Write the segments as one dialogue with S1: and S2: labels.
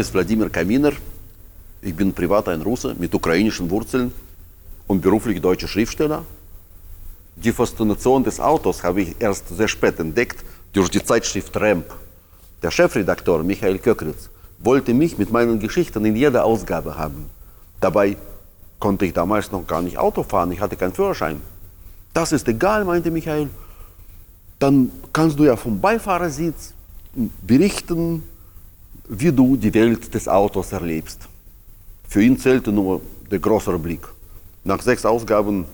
S1: Name ist Wladimir Kaminer. Ich bin privat ein Russe mit ukrainischen Wurzeln und beruflich deutscher Schriftsteller. Die Faszination des Autos habe ich erst sehr spät entdeckt durch die Zeitschrift Ramp. Der Chefredakteur Michael Köckritz wollte mich mit meinen Geschichten in jeder Ausgabe haben. Dabei konnte ich damals noch gar nicht Auto fahren, ich hatte keinen Führerschein. Das ist egal, meinte Michael. Dann kannst du ja vom Beifahrersitz berichten, wie du die Welt des Autos erlebst. Für ihn zählte nur der größere Blick. Nach sechs Ausgaben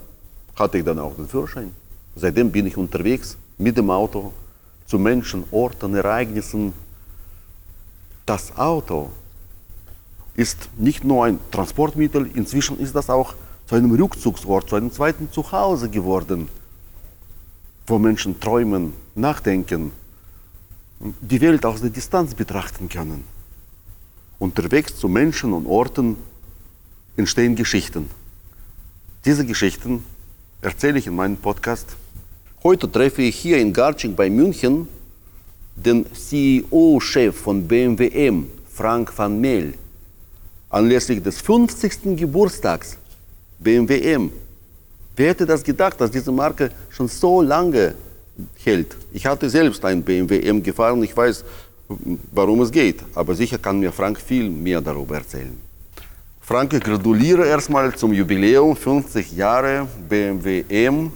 S1: hatte ich dann auch den Führerschein. Seitdem bin ich unterwegs mit dem Auto zu Menschen, Orten, Ereignissen. Das Auto ist nicht nur ein Transportmittel, inzwischen ist das auch zu einem Rückzugsort, zu einem zweiten Zuhause geworden, wo Menschen träumen, nachdenken, die Welt aus der Distanz betrachten können. Unterwegs zu Menschen und Orten entstehen Geschichten. Diese Geschichten erzähle ich in meinem Podcast. Heute treffe ich hier in Garching bei München den CEO-Chef von BMW M, Frank van Meel, anlässlich des 50. Geburtstags BMW M. Wer hätte das gedacht, dass diese Marke schon so lange hält? Ich hatte selbst ein BMW M gefahren, ich weiß, warum es geht, aber sicher kann mir Frank viel mehr darüber erzählen. Frank, ich gratuliere erstmal zum Jubiläum 50 Jahre BMW M.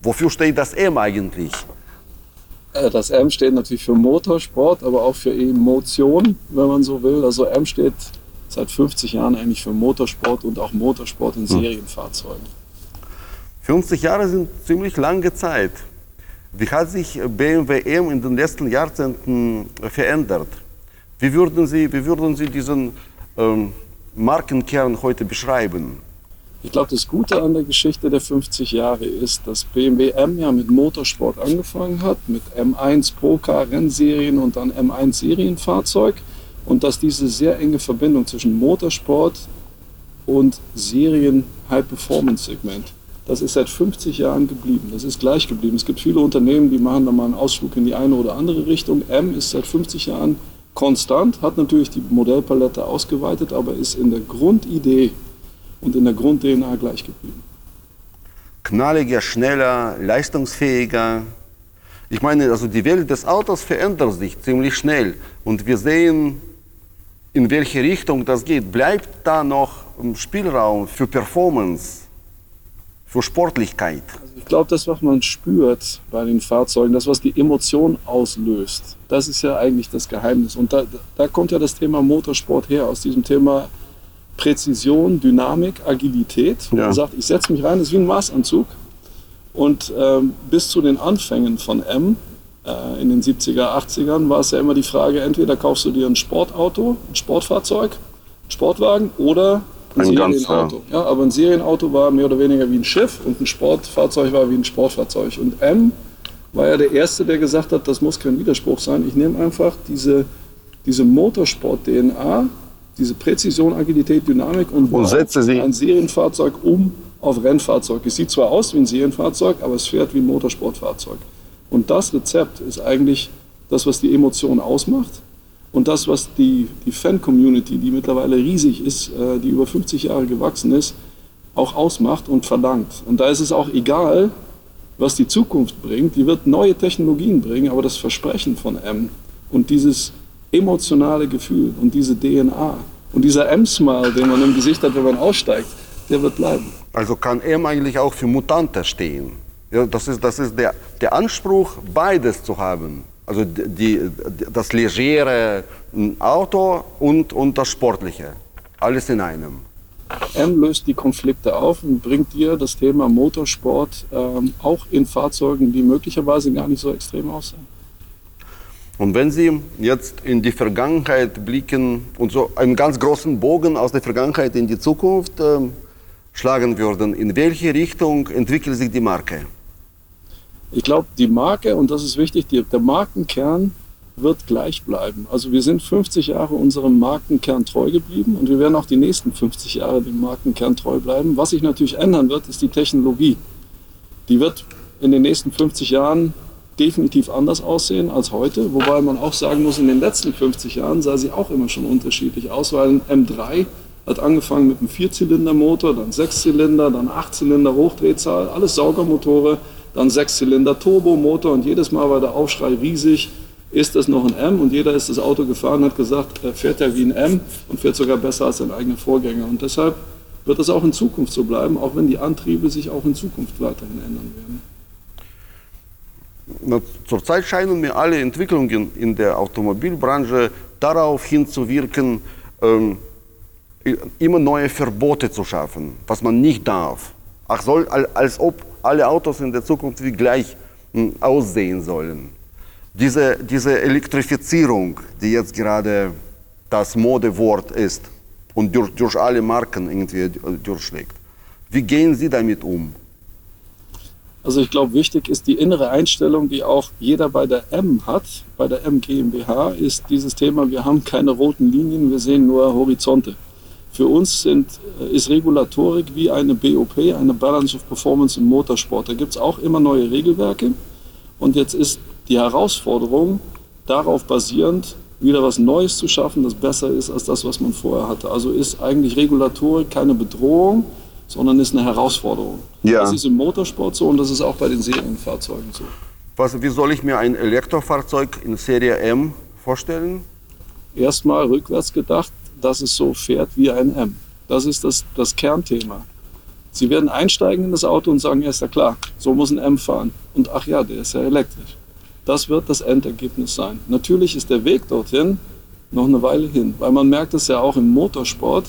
S1: Wofür steht das M eigentlich?
S2: Äh, das M steht natürlich für Motorsport, aber auch für Emotion, wenn man so will. Also M steht seit 50 Jahren eigentlich für Motorsport und auch Motorsport in hm. Serienfahrzeugen.
S1: 50 Jahre sind ziemlich lange Zeit. Wie hat sich BMW M in den letzten Jahrzehnten verändert? Wie würden Sie, wie würden Sie diesen ähm, Markenkern heute beschreiben?
S2: Ich glaube, das Gute an der Geschichte der 50 Jahre ist, dass BMW M ja mit Motorsport angefangen hat, mit M1 Procar Rennserien und dann M1 Serienfahrzeug und dass diese sehr enge Verbindung zwischen Motorsport und Serien High Performance Segment, das ist seit 50 Jahren geblieben. Das ist gleich geblieben. Es gibt viele Unternehmen, die machen da mal einen Ausflug in die eine oder andere Richtung. M ist seit 50 Jahren konstant, hat natürlich die Modellpalette ausgeweitet, aber ist in der Grundidee und in der Grund-DNA gleich geblieben.
S1: Knalliger, schneller, leistungsfähiger. Ich meine, also die Welt des Autos verändert sich ziemlich schnell und wir sehen, in welche Richtung das geht. Bleibt da noch Spielraum für Performance? Für Sportlichkeit?
S2: Also ich glaube, das, was man spürt bei den Fahrzeugen, das, was die Emotion auslöst, das ist ja eigentlich das Geheimnis. Und da, da kommt ja das Thema Motorsport her, aus diesem Thema Präzision, Dynamik, Agilität. Wo ja. man sagt, ich setze mich rein, das ist wie ein Maßanzug. Und ähm, bis zu den Anfängen von M äh, in den 70er, 80ern war es ja immer die Frage, entweder kaufst du dir ein Sportauto, ein Sportfahrzeug, ein Sportwagen oder ein Serienauto. Ja, aber ein Serienauto war mehr oder weniger wie ein Schiff und ein Sportfahrzeug war wie ein Sportfahrzeug. Und M war ja der Erste, der gesagt hat, das muss kein Widerspruch sein. Ich nehme einfach diese, diese Motorsport-DNA, diese Präzision, Agilität, Dynamik und,
S1: und setze sie
S2: ein Serienfahrzeug um auf Rennfahrzeug. Es sieht zwar aus wie ein Serienfahrzeug, aber es fährt wie ein Motorsportfahrzeug. Und das Rezept ist eigentlich das, was die Emotion ausmacht und das, was die, die Fan-Community, die mittlerweile riesig ist, äh, die über 50 Jahre gewachsen ist, auch ausmacht und verlangt. Und da ist es auch egal, was die Zukunft bringt. Die wird neue Technologien bringen, aber das Versprechen von M und dieses emotionale Gefühl und diese DNA und dieser M-Smile, den man im Gesicht hat, wenn man aussteigt, der wird bleiben.
S1: Also kann M eigentlich auch für Mutante stehen. Ja, das ist, das ist der, der Anspruch, beides zu haben. Also die, das legere Auto und, und das sportliche. Alles in einem.
S2: M löst die Konflikte auf und bringt dir das Thema Motorsport ähm, auch in Fahrzeugen, die möglicherweise gar nicht so extrem aussehen.
S1: Und wenn Sie jetzt in die Vergangenheit blicken und so einen ganz großen Bogen aus der Vergangenheit in die Zukunft äh, schlagen würden, in welche Richtung entwickelt sich die Marke?
S2: Ich glaube, die Marke, und das ist wichtig, die, der Markenkern wird gleich bleiben. Also wir sind 50 Jahre unserem Markenkern treu geblieben und wir werden auch die nächsten 50 Jahre dem Markenkern treu bleiben. Was sich natürlich ändern wird, ist die Technologie. Die wird in den nächsten 50 Jahren definitiv anders aussehen als heute. Wobei man auch sagen muss, in den letzten 50 Jahren sah sie auch immer schon unterschiedlich aus, weil ein M3 hat angefangen mit einem Vierzylindermotor, dann Sechszylinder, dann Achtzylinder Hochdrehzahl, alles Saugermotore, dann Sechszylinder Turbomotor und jedes Mal war der Aufschrei riesig. Ist das noch ein M? Und jeder ist das Auto gefahren und hat gesagt, er fährt ja wie ein M und fährt sogar besser als sein eigener Vorgänger. Und deshalb wird es auch in Zukunft so bleiben, auch wenn die Antriebe sich auch in Zukunft weiterhin ändern werden.
S1: Zurzeit scheinen mir alle Entwicklungen in der Automobilbranche darauf hinzuwirken, ähm, immer neue Verbote zu schaffen, was man nicht darf. Ach, soll, als ob alle Autos in der Zukunft wie gleich hm, aussehen sollen. Diese, diese Elektrifizierung, die jetzt gerade das Modewort ist und durch, durch alle Marken irgendwie durchschlägt. Wie gehen Sie damit um?
S2: Also ich glaube, wichtig ist die innere Einstellung, die auch jeder bei der M hat, bei der M GmbH, ist dieses Thema, wir haben keine roten Linien, wir sehen nur Horizonte. Für uns sind, äh, ist Regulatorik wie eine BOP, eine Balance of Performance im Motorsport. Da gibt es auch immer neue Regelwerke. Und jetzt ist die Herausforderung, darauf basierend wieder was Neues zu schaffen, das besser ist als das, was man vorher hatte. Also ist eigentlich Regulatorik keine Bedrohung, sondern ist eine Herausforderung. Ja. Das ist im Motorsport so und das ist auch bei den Serienfahrzeugen so.
S1: Was, wie soll ich mir ein Elektrofahrzeug in Serie M vorstellen?
S2: Erstmal rückwärts gedacht, dass es so fährt wie ein M. Das ist das, das Kernthema. Sie werden einsteigen in das Auto und sagen, ja, ist ja klar, so muss ein M fahren. Und ach ja, der ist ja elektrisch. Das wird das Endergebnis sein. Natürlich ist der Weg dorthin noch eine Weile hin, weil man merkt es ja auch im Motorsport,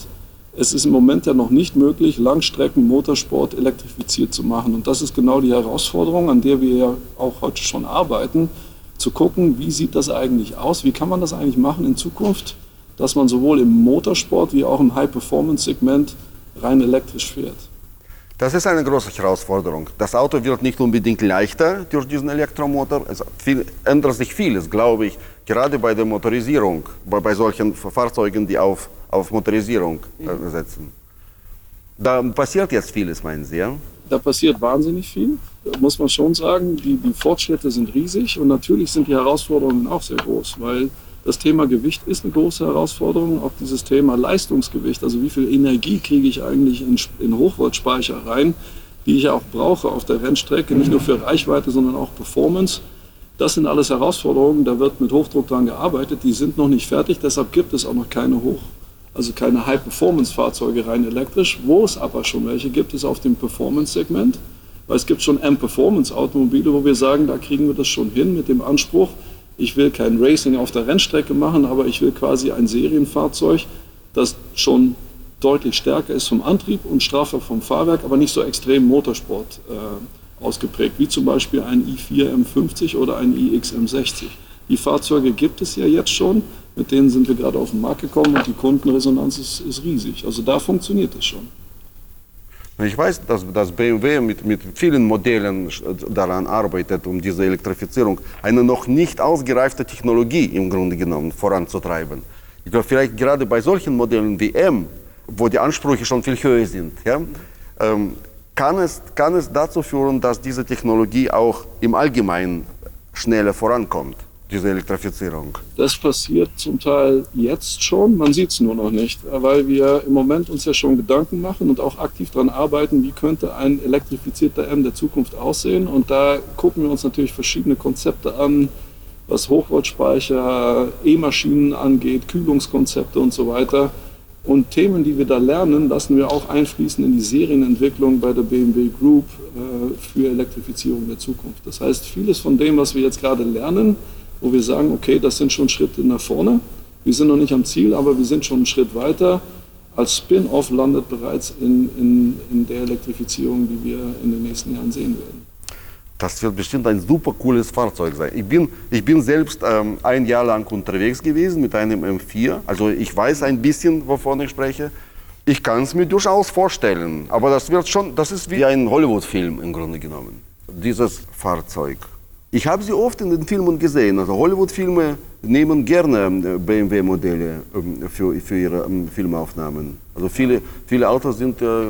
S2: es ist im Moment ja noch nicht möglich, Langstrecken-Motorsport elektrifiziert zu machen. Und das ist genau die Herausforderung, an der wir ja auch heute schon arbeiten, zu gucken, wie sieht das eigentlich aus, wie kann man das eigentlich machen in Zukunft, dass man sowohl im Motorsport wie auch im High-Performance-Segment rein elektrisch fährt.
S1: Das ist eine große Herausforderung. Das Auto wird nicht unbedingt leichter durch diesen Elektromotor. Es viel, ändert sich vieles, glaube ich, gerade bei der Motorisierung, bei, bei solchen Fahrzeugen, die auf auf Motorisierung äh, setzen. Da passiert jetzt vieles, meinen Sie, ja?
S2: Da passiert wahnsinnig viel, muss man schon sagen. Die, die Fortschritte sind riesig und natürlich sind die Herausforderungen auch sehr groß, weil das Thema Gewicht ist eine große Herausforderung. Auch dieses Thema Leistungsgewicht, also wie viel Energie kriege ich eigentlich in, in Hochvoltspeicher rein, die ich auch brauche auf der Rennstrecke, nicht nur für Reichweite, sondern auch Performance. Das sind alles Herausforderungen, da wird mit Hochdruck dran gearbeitet, die sind noch nicht fertig, deshalb gibt es auch noch keine Hoch, also keine High-Performance-Fahrzeuge rein elektrisch. Wo es aber schon welche gibt, ist auf dem Performance-Segment. Weil es gibt schon M-Performance-Automobile, wo wir sagen, da kriegen wir das schon hin mit dem Anspruch, ich will kein Racing auf der Rennstrecke machen, aber ich will quasi ein Serienfahrzeug, das schon deutlich stärker ist vom Antrieb und straffer vom Fahrwerk, aber nicht so extrem Motorsport äh, ausgeprägt, wie zum Beispiel ein i4 M50 oder ein iX M60. Die Fahrzeuge gibt es ja jetzt schon, mit denen sind wir gerade auf den Markt gekommen und die Kundenresonanz ist, ist riesig. Also da funktioniert es schon.
S1: Ich weiß, dass, dass BMW mit, mit vielen Modellen daran arbeitet, um diese Elektrifizierung, eine noch nicht ausgereifte Technologie im Grunde genommen voranzutreiben. Ich glaube, vielleicht gerade bei solchen Modellen wie M, wo die Ansprüche schon viel höher sind, ja, ähm, kann, es, kann es dazu führen, dass diese Technologie auch im Allgemeinen schneller vorankommt diese Elektrifizierung?
S2: Das passiert zum Teil jetzt schon, man sieht es nur noch nicht, weil wir im Moment uns ja schon Gedanken machen und auch aktiv daran arbeiten, wie könnte ein elektrifizierter M der Zukunft aussehen. Und da gucken wir uns natürlich verschiedene Konzepte an, was Hochvoltspeicher, E-Maschinen angeht, Kühlungskonzepte und so weiter. Und Themen, die wir da lernen, lassen wir auch einfließen in die Serienentwicklung bei der BMW Group äh, für Elektrifizierung der Zukunft. Das heißt, vieles von dem, was wir jetzt gerade lernen, wo wir sagen, okay, das sind schon Schritte nach vorne. Wir sind noch nicht am Ziel, aber wir sind schon einen Schritt weiter. Als Spin-off landet bereits in, in, in der Elektrifizierung, die wir in den nächsten Jahren sehen werden.
S1: Das wird bestimmt ein super cooles Fahrzeug sein. Ich bin, ich bin selbst ähm, ein Jahr lang unterwegs gewesen mit einem M4. Also ich weiß ein bisschen, wovon ich spreche. Ich kann es mir durchaus vorstellen. Aber das wird schon, das ist wie ein Hollywood-Film im Grunde genommen. Dieses Fahrzeug. Ich habe sie oft in den Filmen gesehen. Also Hollywood-Filme nehmen gerne ähm, BMW-Modelle ähm, für, für ihre ähm, Filmaufnahmen. Also viele, viele Autos sind, äh,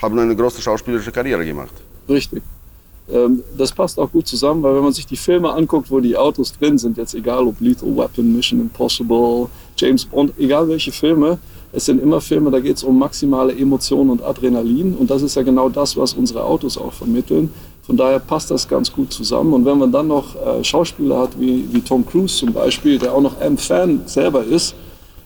S1: haben eine große schauspielerische Karriere gemacht.
S2: Richtig. Das passt auch gut zusammen, weil wenn man sich die Filme anguckt, wo die Autos drin sind, jetzt egal ob Lethal Weapon, Mission Impossible, James Bond, egal welche Filme, es sind immer Filme, da geht es um maximale Emotionen und Adrenalin und das ist ja genau das, was unsere Autos auch vermitteln. Von daher passt das ganz gut zusammen. Und wenn man dann noch äh, Schauspieler hat, wie, wie Tom Cruise zum Beispiel, der auch noch M-Fan selber ist,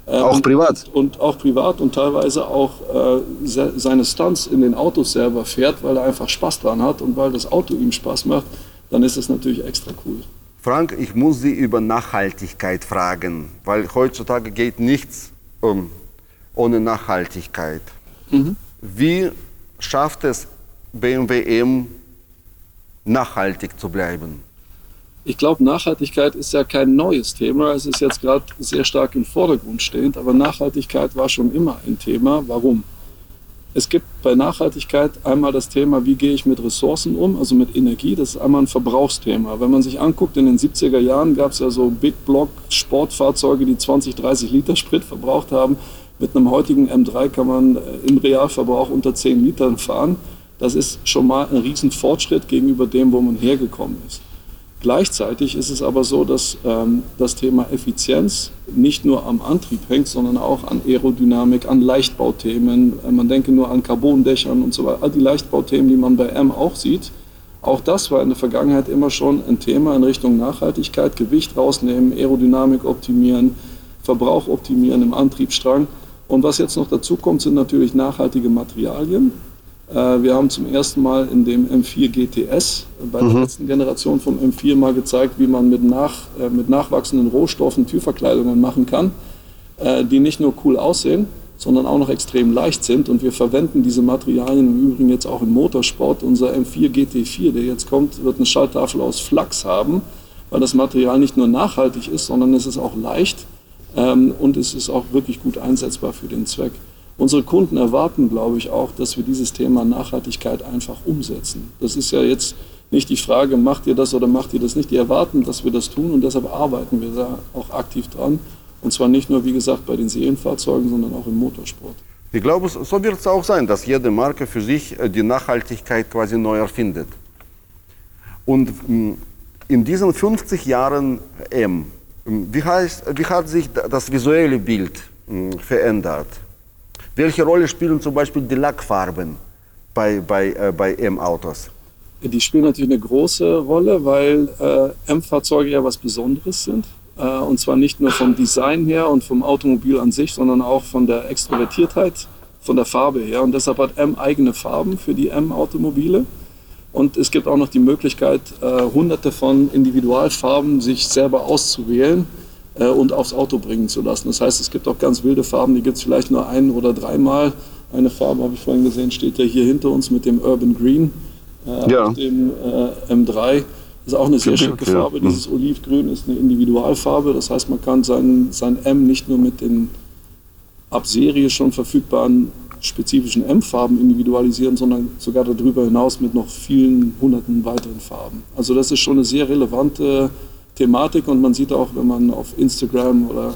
S1: äh, auch privat.
S2: Und, und, auch privat und teilweise auch äh, se seine Stunts in den Autos selber fährt, weil er einfach Spaß dran hat und weil das Auto ihm Spaß macht, dann ist es natürlich extra cool.
S1: Frank, ich muss Sie über Nachhaltigkeit fragen, weil heutzutage geht nichts um, ohne Nachhaltigkeit. Mhm. Wie schafft es BMW M nachhaltig zu bleiben?
S2: Ich glaube, Nachhaltigkeit ist ja kein neues Thema. Es ist jetzt gerade sehr stark im Vordergrund stehend, aber Nachhaltigkeit war schon immer ein Thema. Warum? Es gibt bei Nachhaltigkeit einmal das Thema, wie gehe ich mit Ressourcen um, also mit Energie. Das ist einmal ein Verbrauchsthema. Wenn man sich anguckt, in den 70er Jahren gab es ja so Big Block Sportfahrzeuge, die 20, 30 Liter Sprit verbraucht haben. Mit einem heutigen M3 kann man äh, im Realverbrauch unter 10 Litern fahren. Das ist schon mal ein Riesenfortschritt gegenüber dem, wo man hergekommen ist. Gleichzeitig ist es aber so, dass ähm, das Thema Effizienz nicht nur am Antrieb hängt, sondern auch an Aerodynamik, an Leichtbauthemen. Man denke nur an Carbondächern und so weiter. All die Leichtbauthemen, die man bei M auch sieht. Auch das war in der Vergangenheit immer schon ein Thema in Richtung Nachhaltigkeit, Gewicht rausnehmen, Aerodynamik optimieren, Verbrauch optimieren im Antriebsstrang. Und was jetzt noch dazu kommt, sind natürlich nachhaltige Materialien. Äh, wir haben zum ersten Mal in dem M4 GTS bei der mhm. letzten Generation vom M4 mal gezeigt, wie man mit, nach, äh, mit nachwachsenden Rohstoffen Türverkleidungen machen kann, äh, die nicht nur cool aussehen, sondern auch noch extrem leicht sind. Und wir verwenden diese Materialien im Übrigen jetzt auch im Motorsport. Unser M4 GT4, der jetzt kommt, wird eine Schalttafel aus Flachs haben, weil das Material nicht nur nachhaltig ist, sondern es ist auch leicht ähm, und es ist auch wirklich gut einsetzbar für den Zweck. Unsere Kunden erwarten, glaube ich, auch, dass wir dieses Thema Nachhaltigkeit einfach umsetzen. Das ist ja jetzt nicht die Frage, macht ihr das oder macht ihr das nicht. Die erwarten, dass wir das tun und deshalb arbeiten wir da auch aktiv dran. Und zwar nicht nur, wie gesagt, bei den Serienfahrzeugen, sondern auch im Motorsport.
S1: Ich glaube, so wird es auch sein, dass jede Marke für sich äh, die Nachhaltigkeit quasi neu erfindet. Und mm, in diesen 50 Jahren M, mm, wie, heißt, wie hat sich das visuelle Bild mm, verändert? Welche Rolle spielen zum Beispiel die Lackfarben bei, bei, äh, bei M-Autos?
S2: Die spielen natürlich eine große Rolle, weil äh, M-Fahrzeuge ja was Besonderes sind. Äh, und zwar nicht nur vom Design her und vom Automobil an sich, sondern auch von der Extrovertiertheit, von der Farbe her. Und deshalb hat M eigene Farben für die M-Automobile. Und es gibt auch noch die Möglichkeit, äh, hunderte von Individualfarben sich selber auszuwählen äh, und aufs Auto bringen zu lassen. Das heißt, es gibt auch ganz wilde Farben, die gibt es vielleicht nur ein oder dreimal. Eine Farbe habe ich vorhin gesehen, steht ja hier hinter uns mit dem Urban Green, äh, ja. dem äh, M3. Das ist auch eine sehr schicke Farbe. Ja. Dieses Olivgrün ist eine Individualfarbe. Das heißt, man kann sein, sein M nicht nur mit den ab Serie schon verfügbaren spezifischen M-Farben individualisieren, sondern sogar darüber hinaus mit noch vielen hunderten weiteren Farben. Also das ist schon eine sehr relevante Thematik und man sieht auch, wenn man auf Instagram oder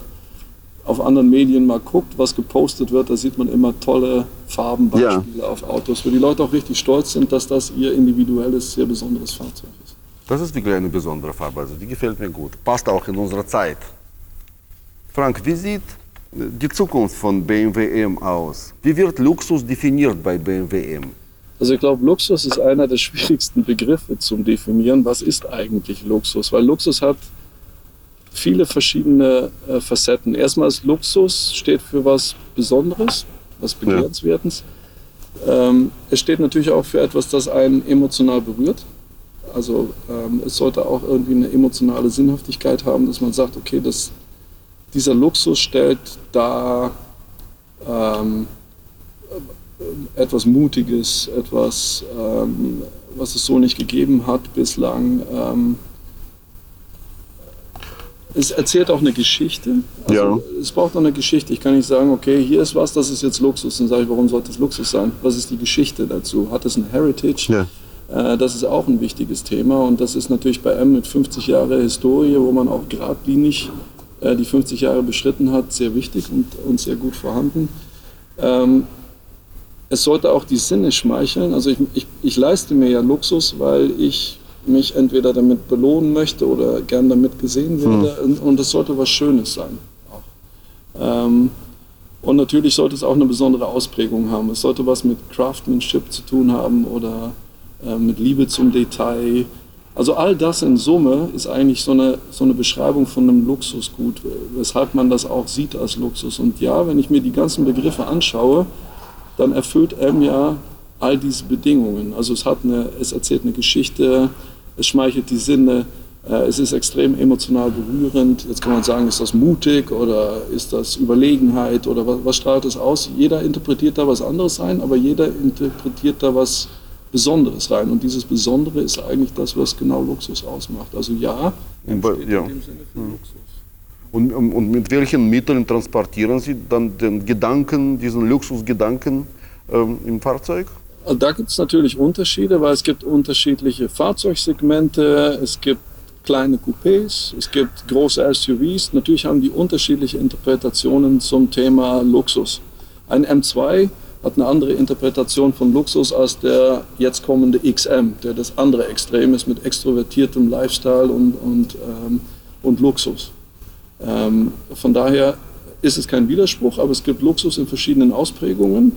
S2: auf anderen Medien mal guckt, was gepostet wird, da sieht man immer tolle Farbenbeispiele ja. auf Autos, wo die Leute auch richtig stolz sind, dass das ihr individuelles, sehr besonderes Fahrzeug ist.
S1: Das ist wirklich eine besondere Farbe, also die gefällt mir gut. Passt auch in unsere Zeit. Frank, wie sieht die Zukunft von BMW M aus? Wie wird Luxus definiert bei BMW M?
S2: Also ich glaube, Luxus ist einer der schwierigsten Begriffe zum Definieren. Was ist eigentlich Luxus? Weil Luxus hat viele verschiedene äh, Facetten. Erstmal ist Luxus steht für was Besonderes, was Begehrenswertes. Ja. Ähm, es steht natürlich auch für etwas, das einen emotional berührt. Also ähm, es sollte auch irgendwie eine emotionale Sinnhaftigkeit haben, dass man sagt, okay, das, dieser Luxus stellt da ähm, etwas Mutiges, etwas, ähm, was es so nicht gegeben hat bislang. Ähm, es erzählt auch eine Geschichte. Also ja. Es braucht auch eine Geschichte. Ich kann nicht sagen, okay, hier ist was, das ist jetzt Luxus. Dann sage ich, warum sollte es Luxus sein? Was ist die Geschichte dazu? Hat es ein Heritage? Ja. Äh, das ist auch ein wichtiges Thema. Und das ist natürlich bei M mit 50 Jahre Historie, wo man auch geradlinig äh, die 50 Jahre beschritten hat, sehr wichtig und, und sehr gut vorhanden. Ähm, es sollte auch die Sinne schmeicheln. Also ich, ich, ich leiste mir ja Luxus, weil ich mich entweder damit belohnen möchte oder gern damit gesehen werde. Mhm. Und es sollte was Schönes sein. Ähm, und natürlich sollte es auch eine besondere Ausprägung haben. Es sollte was mit Craftsmanship zu tun haben oder äh, mit Liebe zum Detail. Also all das in Summe ist eigentlich so eine, so eine Beschreibung von einem Luxusgut, weshalb man das auch sieht als Luxus. Und ja, wenn ich mir die ganzen Begriffe anschaue, dann erfüllt M ja all diese Bedingungen. Also es, hat eine, es erzählt eine Geschichte, es schmeichelt die Sinne, äh, es ist extrem emotional berührend. Jetzt kann man sagen, ist das mutig oder ist das Überlegenheit oder was, was strahlt es aus? Jeder interpretiert da was anderes rein, aber jeder interpretiert da was Besonderes rein. Und dieses Besondere ist eigentlich das, was genau Luxus ausmacht. Also ja,
S1: steht ja. in dem Sinne für ja. Luxus. Und, und, mit welchen Mitteln transportieren Sie dann den Gedanken, diesen Luxusgedanken ähm, im Fahrzeug?
S2: Also da gibt es natürlich Unterschiede, weil es gibt unterschiedliche Fahrzeugsegmente, es gibt kleine Coupés, es gibt große SUVs. Natürlich haben die unterschiedliche Interpretationen zum Thema Luxus. Ein M2 hat eine andere Interpretation von Luxus als der jetzt kommende XM, der das andere Extrem ist mit extrovertiertem Lifestyle und, und, ähm, und Luxus. Ähm, von daher ist es kein Widerspruch, aber es gibt Luxus in verschiedenen Ausprägungen.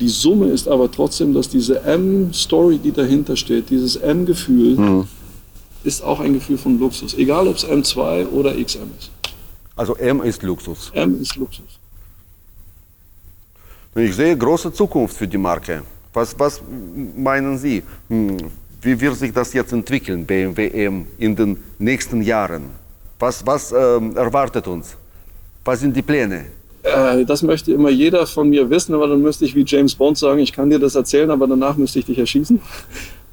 S2: Die Summe ist aber trotzdem, dass diese M-Story, die dahinter steht, dieses M-Gefühl, mhm ist auch ein Gefühl von Luxus. Egal, ob es M2 oder XM ist.
S1: Also M ist Luxus.
S2: M ist Luxus.
S1: Ich sehe große Zukunft für die Marke. Was, was meinen Sie? Hm, wie wird sich das jetzt entwickeln, BMW M, in den nächsten Jahren? Was, was ähm, erwartet uns? Was sind die Pläne?
S2: Äh, das möchte immer jeder von mir wissen, aber dann müsste ich wie James Bond sagen, ich kann dir das erzählen, aber danach müsste ich dich erschießen.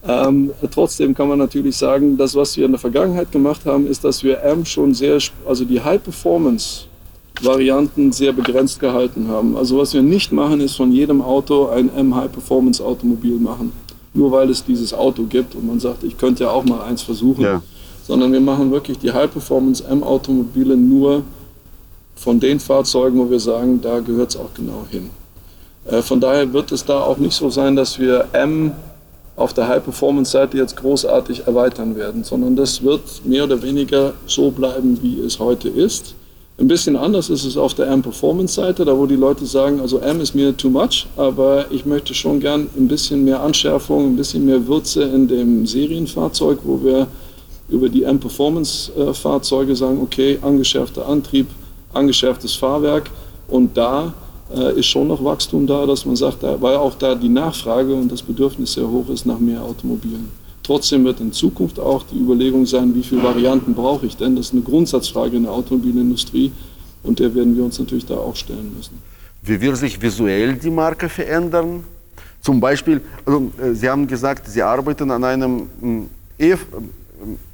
S2: Ähm, trotzdem kann man natürlich sagen, das, was wir in der Vergangenheit gemacht haben, ist, dass wir M schon sehr, also die High-Performance-Varianten sehr begrenzt gehalten haben. Also was wir nicht machen, ist von jedem Auto ein M High-Performance-Automobil machen. Nur weil es dieses Auto gibt und man sagt, ich könnte ja auch mal eins versuchen. Ja. Sondern wir machen wirklich die High-Performance-M-Automobile nur von den Fahrzeugen, wo wir sagen, da gehört es auch genau hin. Äh, von daher wird es da auch nicht so sein, dass wir M auf der High-Performance-Seite jetzt großartig erweitern werden, sondern das wird mehr oder weniger so bleiben, wie es heute ist. Ein bisschen anders ist es auf der M-Performance-Seite, da wo die Leute sagen, also M ist mir too much, aber ich möchte schon gern ein bisschen mehr Anschärfung, ein bisschen mehr Würze in dem Serienfahrzeug, wo wir über die M-Performance-Fahrzeuge sagen, okay, angeschärfter Antrieb, angeschärftes Fahrwerk und da äh, ist schon noch Wachstum da, dass man sagt, weil auch da die Nachfrage und das Bedürfnis sehr hoch ist nach mehr Automobilen. Trotzdem wird in Zukunft auch die Überlegung sein, wie viele Varianten brauche ich denn? Das ist eine Grundsatzfrage in der Automobilindustrie und der werden wir uns natürlich da auch stellen müssen.
S1: Wie wird sich visuell die Marke verändern? Zum Beispiel, also, äh, Sie haben gesagt, Sie arbeiten an einem hm,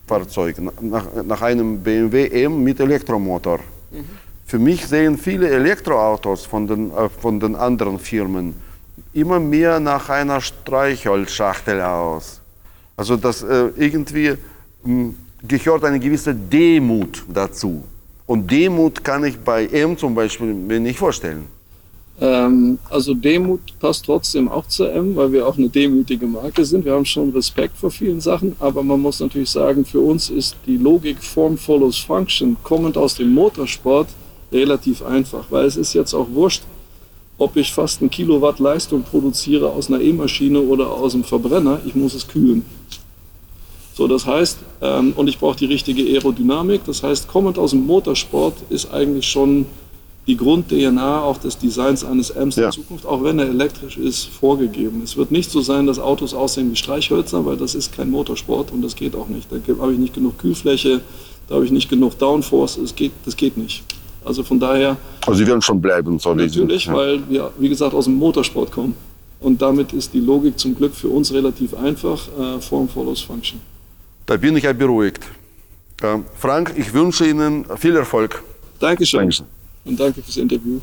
S1: E-Fahrzeug, nach, nach einem BMW M mit Elektromotor. Mhm. Für mich sehen viele Elektroautos von den, äh, von den anderen Firmen immer mehr nach einer Streichholzschachtel aus. Also das äh, irgendwie mh, hm, gehört eine gewisse Demut dazu. Und Demut kann ich bei M zum Beispiel mir nicht vorstellen.
S2: Ähm, also Demut passt trotzdem auch zu M, weil wir auch eine demütige Marke sind. Wir haben schon Respekt vor vielen Sachen, aber man muss natürlich sagen, für uns ist die Logik Form follows Function kommend aus dem Motorsport relativ einfach, weil es ist jetzt auch wurscht, ob ich fast ein Kilowatt Leistung produziere aus einer E-Maschine oder aus einem Verbrenner, ich muss es kühlen. So, das heißt, ähm, und ich brauche die richtige Aerodynamik, das heißt, kommend aus dem Motorsport ist eigentlich schon die Grund-DNA auch des Designs eines Ms ja. in Zukunft, auch wenn er elektrisch ist, vorgegeben. Es wird nicht so sein, dass Autos aussehen wie Streichhölzer, weil das ist kein Motorsport und das geht auch nicht. Da habe ich nicht genug Kühlfläche, da habe ich nicht genug Downforce, es geht, das geht nicht. Also von daher.
S1: Also Sie werden schon bleiben,
S2: soll Natürlich, ja. weil wir, wie gesagt, aus dem Motorsport kommen. Und damit ist die Logik zum Glück für uns relativ einfach. Äh, Form follows Function.
S1: Da bin ich ja beruhigt. Äh, Frank, ich wünsche Ihnen viel Erfolg.
S2: Dankeschön. Dankeschön. Und danke fürs Interview.